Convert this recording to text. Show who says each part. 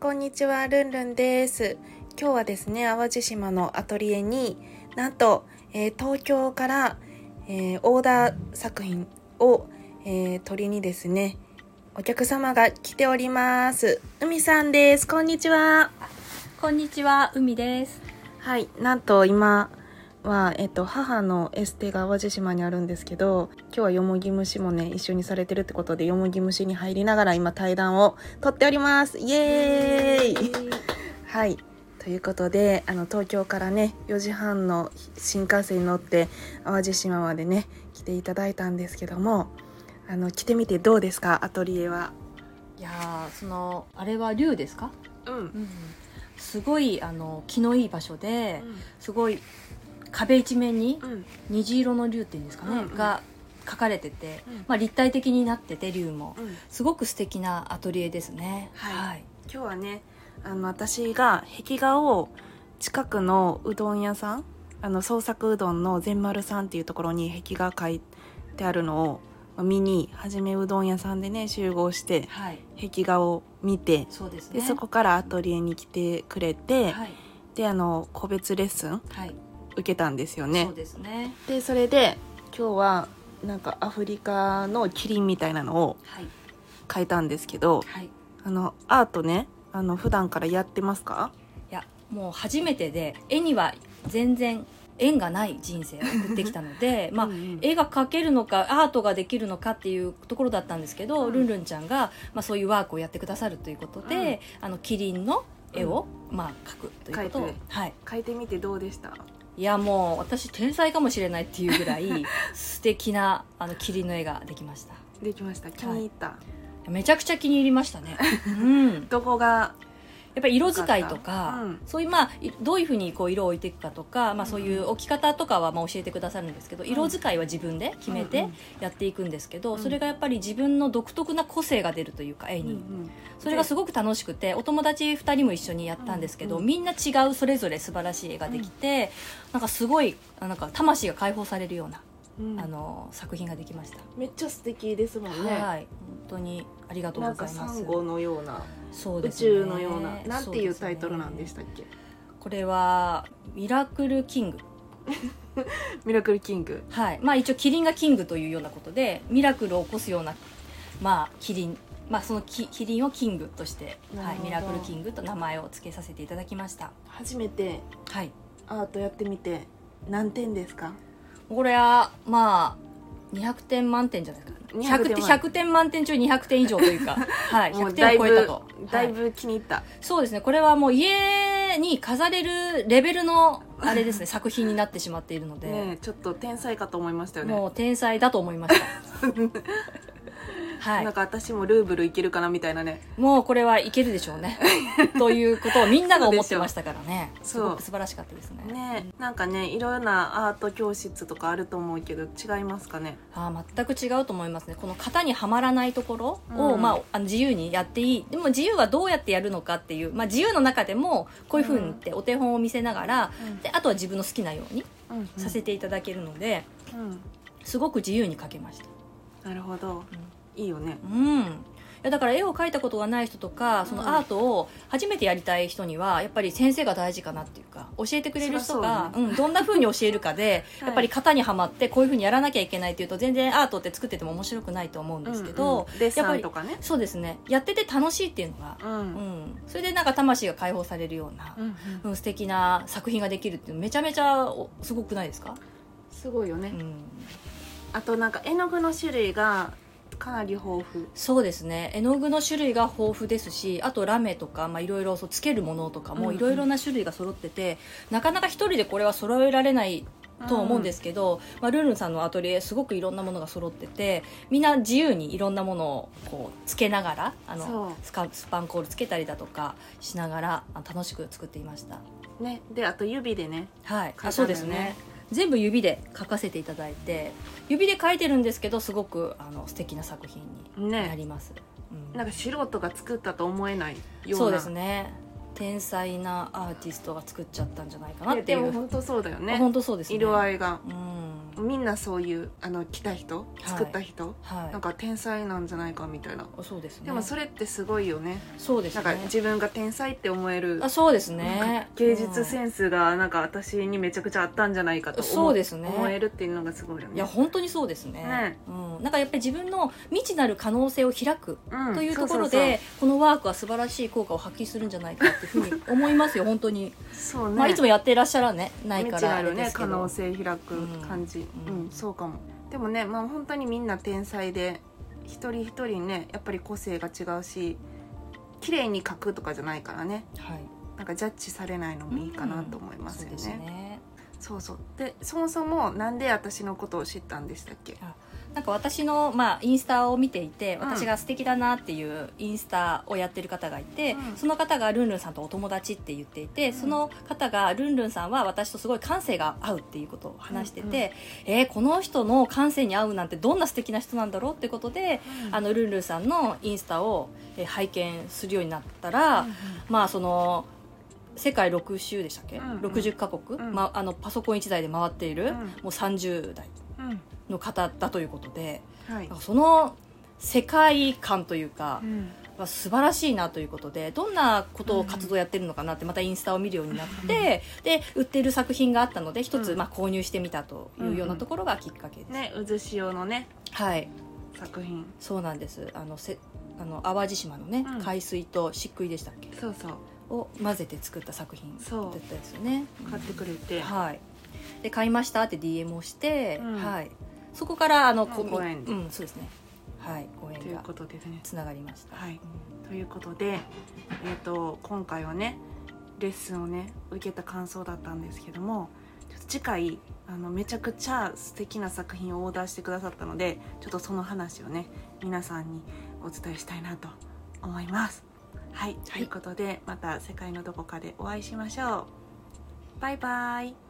Speaker 1: こんにちは、ルンルンです。今日はですね、淡路島のアトリエになんと、えー東京から、えーオーダー作品を、えー取りにですね、お客様が来ております。海さんです。こんにちは。
Speaker 2: こんにちは、海です。
Speaker 1: はい、なんと今は、えっと、母のエステが淡路島にあるんですけど今日はよもぎ虫もね一緒にされてるってことでよもぎ虫に入りながら今対談を撮っております。イエーイ。はい。ということであの東京からね4時半の新幹線に乗って淡路島までね来ていただいたんですけどもあの来てみてどうですか？アトリエは。
Speaker 2: いやー、その、あれは竜ですか？
Speaker 1: うん、
Speaker 2: うん。すごい、あの、気のいい場所で、すごい、壁一面に
Speaker 1: うん
Speaker 2: 虹色の竜っていうんですかね、が描かれてて、
Speaker 1: うん
Speaker 2: まあ立体的になってて、竜も。
Speaker 1: うん
Speaker 2: すごく素敵なアトリエですね。
Speaker 1: はい今日はねあの私が壁画を近くのうどん屋さんあの創作うどんの善丸さんっていうところに壁画描いてあるのをまあ見にはじめうどん屋さんでね集合して
Speaker 2: はい。
Speaker 1: 壁画を見て
Speaker 2: そうですね。
Speaker 1: でそこからアトリエに来てくれて、
Speaker 2: はい。
Speaker 1: であの個別レッスン
Speaker 2: はい。
Speaker 1: 受けたんですよ
Speaker 2: そ
Speaker 1: ね
Speaker 2: うですね。
Speaker 1: でそれで今日はなんかアフリカのキリンみたいなのを
Speaker 2: はい。
Speaker 1: 描いたんですけど
Speaker 2: はい。い
Speaker 1: あのアートねあの普段からやってますか？
Speaker 2: や、もう初めてで、絵には全然縁がない人生を送ってきたので、まあ、
Speaker 1: うん。うん
Speaker 2: 絵が描けるのかアートができるのかっていうところだったんですけど、
Speaker 1: うん
Speaker 2: ルンルンちゃんが、まあ、そういうワークをやってくださるということで、あのキリンの絵を、まあ、描くということをはい、
Speaker 1: 書いてみてどうでした？
Speaker 2: いやもう私天才かもしれないっていうぐらい 素敵なあのキリンの絵ができました。
Speaker 1: できました。気に入った、
Speaker 2: めちゃくちゃ気に入りましたね、うん、
Speaker 1: どこが
Speaker 2: やっぱり色使いと
Speaker 1: よかうん。
Speaker 2: そういうまあいどういうふうにこう色を置いていくかとか、まあ、そういう置き方とかはまあ教えてくださるんですけど、
Speaker 1: ん。
Speaker 2: 色使いは自分で決めて
Speaker 1: うんうん。
Speaker 2: やっていくんですけど、
Speaker 1: うん。
Speaker 2: それがやっぱり自分の独特な個性が出るというか絵に、
Speaker 1: うん。うん
Speaker 2: それがすごく楽しくてお友達2人も一緒にやったんですけど、
Speaker 1: うんうん。
Speaker 2: みんな違うそれぞれ素晴らしい絵ができて、なんかすごいあなんか魂が解放されるような、
Speaker 1: うん
Speaker 2: あの作品ができました、
Speaker 1: めっちゃ素敵ですもんね、
Speaker 2: はい。本当にありがとうございます。
Speaker 1: のような宇
Speaker 2: そうですね。
Speaker 1: 宙のようななんていうタイトルなんで
Speaker 2: す
Speaker 1: したっけ、
Speaker 2: これは「ミラクルキング」
Speaker 1: ミラクルキング。
Speaker 2: はい。まあ一応キリンがキングというようなことでミラクルを起こすようなまあキリン。まあそのキキリンをキングとして、はい、ミラクルキングと名前を付けさせていただきました。
Speaker 1: 初めて
Speaker 2: はい。
Speaker 1: アートやってみて何点ですか？
Speaker 2: これはまあ200点満点じゃないですか
Speaker 1: 200
Speaker 2: 100
Speaker 1: 点。
Speaker 2: 点100点満点中200点以上というか、はい、100点を超えたと、はい。
Speaker 1: だいぶ気に入った、
Speaker 2: そうですね。これはもう家に飾れるレベルのあれですね作品になってしまっているので、
Speaker 1: ちょっと天才かと思いましたよね。
Speaker 2: もう天才だと思いました はい。
Speaker 1: なんか私もルーブルいけるかなみたいなね。
Speaker 2: もうこれはいけるでしょうね。ということをみんなが思ってましたからね。す
Speaker 1: そう。
Speaker 2: ごく素晴らしかったですね。
Speaker 1: ね。えなんかねいろんなアート教室とかあると思うけど違いますかね？
Speaker 2: あー全く違うと思いますね。この型にはまらないところを、
Speaker 1: うん。
Speaker 2: まあ、あの自由にやっていい。でも自由はどうやってやるのかっていう、まあ、自由の中でもこういうふうにってお手本を見せながら、
Speaker 1: うん。
Speaker 2: であとは自分の好きなように
Speaker 1: うんうん。
Speaker 2: させていただけるので、
Speaker 1: うん。
Speaker 2: すごく自由に描けました。
Speaker 1: なるほどいいよね。
Speaker 2: うん。いやだから絵を描いたことがない人とかそのアートを初めてやりたい人にはやっぱり先生が大事かなっていうか教えてくれる人がうん、どんな風に教えるかで
Speaker 1: はい。
Speaker 2: やっぱり型にはまってこういう風にやらなきゃいけないっていうと全然アートって作ってても面白くないと思うんですけど、やっぱり
Speaker 1: ンとかね。
Speaker 2: そうですね。やってて楽しいっていうのが、
Speaker 1: うん。
Speaker 2: うん、それでなんか魂が解放されるような、
Speaker 1: うん
Speaker 2: 素敵な作品ができるっていうのめちゃめちゃおすごくないですか、
Speaker 1: すごいよね、
Speaker 2: うん、
Speaker 1: あとなんか絵の具の種類がかなり豊富。
Speaker 2: そうですね。絵の具の種類が豊富ですしあとラメとかまあいろいろつけるものとか
Speaker 1: うんうん。
Speaker 2: もいろいろな種類が揃ってて、なかなか一人でこれは揃えられないと思うんですけど、まあ、ルンルンさんのアトリエすごくいろんなものが揃っててみんな自由にいろんなものをこうつけながらあのスカスパンコールつけたりだとかしながらあ楽しく作っていました。
Speaker 1: ね。であと指でね。
Speaker 2: はい、
Speaker 1: ね。
Speaker 2: あそうですね全部指で書かせていただいて指で書いてるんですけどすごくあの素敵な作品にな
Speaker 1: ね
Speaker 2: ります、うん。
Speaker 1: なんか素人が作ったと思えないような。
Speaker 2: そうですね。天才なアーティストが作っちゃったんじゃないかなって
Speaker 1: で
Speaker 2: いう
Speaker 1: も本当そうだよね。
Speaker 2: 本当そうですね。
Speaker 1: 色合いが。
Speaker 2: うん
Speaker 1: みんなそういうあの来た人作った人、
Speaker 2: はい。
Speaker 1: なんか天才なんじゃないかみたいな。
Speaker 2: そうですね。
Speaker 1: でもそれってすごいよね。
Speaker 2: そうですね。
Speaker 1: なんか自分が天才って思える
Speaker 2: あそうですね。
Speaker 1: か芸術
Speaker 2: ン
Speaker 1: センスがなんか私にめちゃくちゃあったんじゃないかと思
Speaker 2: そうですね。
Speaker 1: 思えるっていうのがすごいよね。
Speaker 2: いや本当にそうですね。
Speaker 1: ね。
Speaker 2: うん、なんかやっぱり自分の未知なる可能性を開く
Speaker 1: うん。
Speaker 2: というところでこのワークは素晴らしい効果を発揮するんじゃないかっていうふうに思いますよ本当に、
Speaker 1: そうそうね、
Speaker 2: まあ、いつもやってらっしゃらねない
Speaker 1: 未知
Speaker 2: からあれ
Speaker 1: なるね可
Speaker 2: ですけど、
Speaker 1: 能性開く感じ
Speaker 2: う
Speaker 1: うんん、そうかも。でもねまあ本当にみんな天才で一人一人ねやっぱり個性が違うし綺麗に描くとかじゃないからね。
Speaker 2: はい。
Speaker 1: なんかジャッジされないのもいいかなと思いますよね,、
Speaker 2: そうですね。
Speaker 1: そうそう。でそもそもなんで私のことを知ったんでしたっけ？
Speaker 2: なんか私の、まあ、インスタを見ていて
Speaker 1: ん。
Speaker 2: 私が素敵だなっていうインスタをやってる方がいて、
Speaker 1: うん。
Speaker 2: その方がルンルンさんとお友達って言っていて、
Speaker 1: ん。
Speaker 2: その方がルンルンさんは私とすごい感性が合うっていうことを話してて、えーこの人の感性に合うなんてどんな素敵な人なんだろうってことで、あのルンルンさんのインスタを、えー拝見するようになったら、まあその世界6州でしたっけ、
Speaker 1: うんうん。
Speaker 2: 60カ国、
Speaker 1: うん。
Speaker 2: まあ、あのパソコン1台で回っている、
Speaker 1: うん。
Speaker 2: もう30代。
Speaker 1: うん
Speaker 2: の方だということで
Speaker 1: はい。
Speaker 2: その世界観というか
Speaker 1: うん。
Speaker 2: は素晴らしいなということでどんなことを活動やってるのかなってまたインスタを見るようになってで売ってる作品があったので一つ
Speaker 1: うん。
Speaker 2: まあ購入してみたというようなところがきっかけです、
Speaker 1: ね渦潮のね。
Speaker 2: はい。
Speaker 1: 作品。
Speaker 2: そうなんです。あのせあの淡路島のね、
Speaker 1: うん。
Speaker 2: 海水と漆喰でしたっけ？
Speaker 1: そうそう。
Speaker 2: を混ぜて作った作品だ
Speaker 1: そう。
Speaker 2: ったですよね。
Speaker 1: 買ってくれて、
Speaker 2: はい。で買いましたって DM をして、
Speaker 1: うん。
Speaker 2: はいそこからあの
Speaker 1: まあ
Speaker 2: こ
Speaker 1: ご縁で。
Speaker 2: うんそうですね。はいご
Speaker 1: という
Speaker 2: 縁が
Speaker 1: ことでね。
Speaker 2: つながりました。
Speaker 1: はい。ということで、えー、と今回はねレッスンをね受けた感想だったんですけどもちょっと次回あのめちゃくちゃ素敵な作品をオーダーしてくださったのでちょっとその話をね皆さんにお伝えしたいなと思います。はい、ということでまた世界のどこかでお会いしましょう。バイバイ。